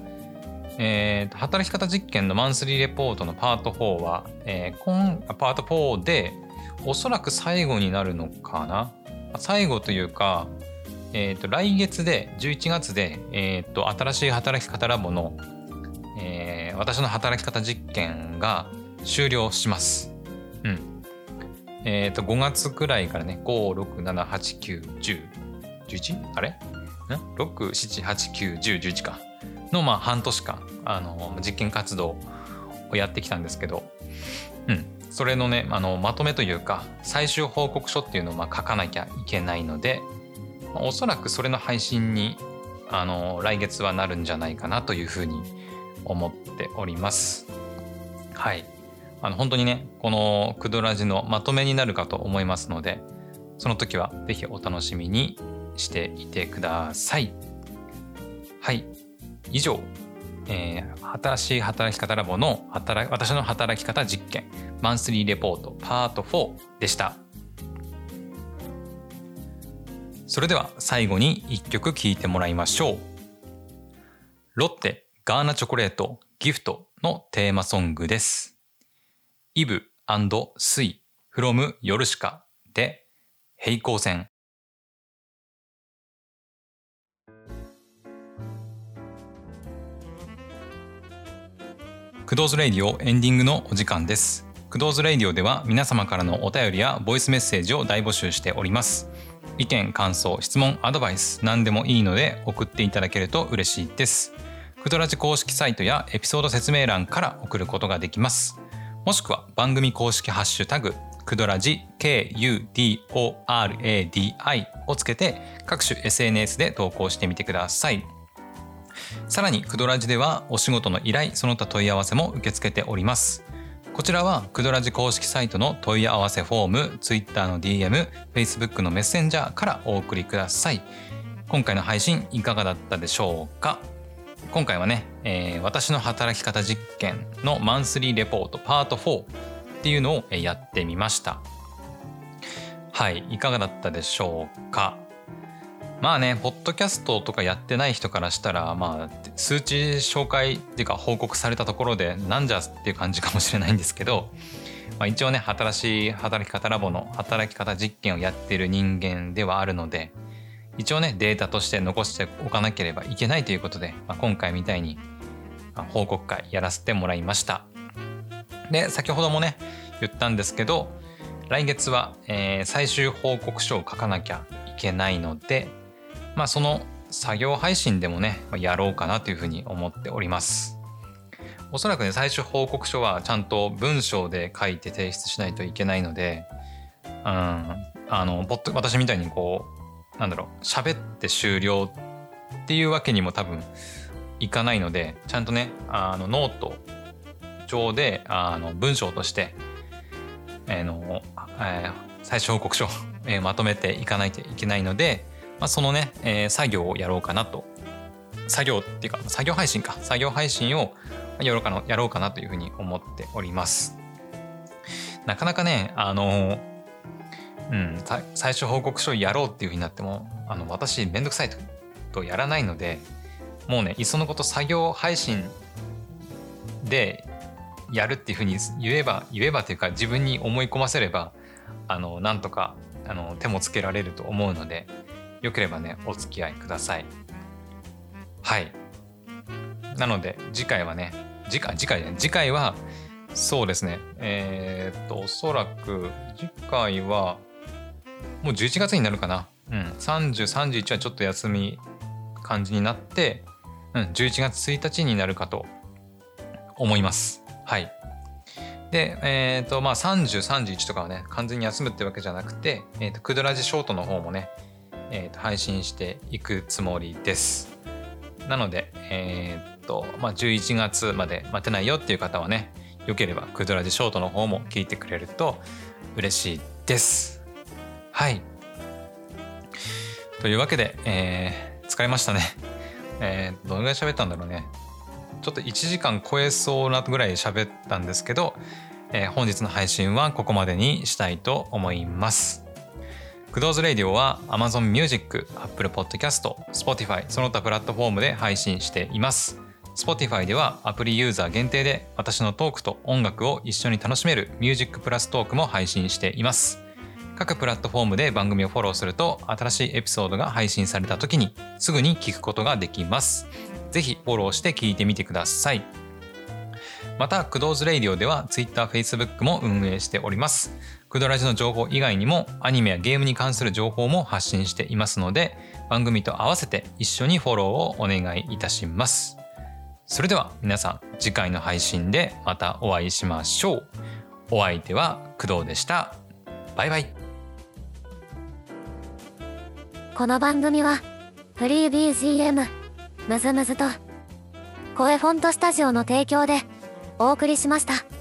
えー、働き方実験のマンスリーレポートのパート4は、えー、今パート4でおそらく最後になるのかな最後というか、えー、と来月で11月で、えー、と新しい働き方ラボの、えー、私の働き方実験が終了します。うん。えっ、ー、と5月くらいからね5、6、7、8、9、10、11? あれ？ん ?6、7、8、9、10、11か。のまあ半年間あの実験活動をやってきたんですけど、うん、それのねあのまとめというか最終報告書っていうのをま書かなきゃいけないので、まあ、おそらくそれの配信にあの来月はなるんじゃないかなというふうに思っております。はい。あの本当にねこのクドラジのまとめになるかと思いますのでその時は是非お楽しみにしていてください。はい。以上えー、新しい働き方ラボの働私の働き方実験マンスリーレポートパート4でした。それでは最後に1曲聴いてもらいましょう。ロッテガーナチョコレートギフトのテーマソングです。 Eve suis from ヨルシカで平行線 Kudo's Radio エンディングのお時間です。 Kudo's Radio では皆様からのお便りやボイスメッセージを大募集しております。意見、感想、質問、アドバイス、何でもいいので送っていただけると嬉しいです。クドラジ公式サイトやエピソード説明欄から送ることができます。もしくは番組公式ハッシュタグクドラジ KUDORADI をつけて各種 SNS で投稿してみてください。さらにクドラジではお仕事の依頼その他問い合わせも受け付けております。こちらはクドラジ公式サイトの問い合わせフォーム Twitter の DM Facebook のメッセンジャーからお送りください。今回の配信いかがだったでしょうか？今回はね、えー、私の働き方実験のマンスリーレポートパート4っていうのをやってみました。はいいかがだったでしょうか？まあねポッドキャストとかやってない人からしたらまあ数値紹介っていうか報告されたところでなんじゃっていう感じかもしれないんですけど、まあ、一応ね新しい働き方ラボの働き方実験をやっている人間ではあるので一応ねデータとして残しておかなければいけないということで、まあ、今回みたいに報告会やらせてもらいました。で先ほどもね言ったんですけど来月は、えー、最終報告書を書かなきゃいけないのでまあその作業配信でもねやろうかなというふうに思っております。おそらくね最終報告書はちゃんと文章で書いて提出しないといけないのでうんあの私みたいにこうなんだろう喋って終了っていうわけにも多分いかないのでちゃんとねあのノート上であの文章として、えーのえー、最終報告書を、まとめていかないといけないので、まあ、そのね、えー、作業をやろうかなと。作業っていうか作業配信か。作業配信をやろうかなやろうかなというふうに思っております。なかなかねあのうん最終報告書やろうっていうふうになってもあの私めんどくさいととやらないのでもうねいっそのこと作業配信でやるっていうふうに言えば言えばというか自分に思い込ませればあのなんとかあの手もつけられると思うのでよければねお付き合いください。はい。なので次回はね次回次回ね次回はそうですね。えー、っとおそらく次回はもう11月になるかな。うん。3031はちょっと休み感じになってうん、11月1日になるかと思います。はい。で、えっ、ー、と、まあ、30、31とかはね、完全に休むってわけじゃなくて、えっ、ー、と、クドラジショートの方もね、え、ー、と、配信していくつもりです。なので、えっと、まあ、11月まで待てないよっていう方はね、よければクドラジショートの方も聞いてくれると嬉しいです。はい。というわけで、えー、疲れましたね。(laughs) えー、どのぐらい喋ったんだろうねちょっと1時間超えそうなぐらい喋ったんですけど、えー、本日の配信はここまでにしたいと思いますクドーズレディオは Amazon Music、Apple Podcast、Spotify その他プラットフォームで配信しています Spotify ではアプリユーザー限定で私のトークと音楽を一緒に楽しめるミュージックプラストークも配信しています各プラットフォームで番組をフォローすると新しいエピソードが配信された時にすぐに聞くことができます。ぜひフォローして聞いてみてください。また、クドーズレイディオでは Twitter、Facebook も運営しております。クドラジの情報以外にもアニメやゲームに関する情報も発信していますので番組と合わせて一緒にフォローをお願いいたします。それでは皆さん次回の配信でまたお会いしましょう。お相手は工藤でした。バイバイ。この番組はフリー BGM むずむずと声フォントスタジオの提供でお送りしました。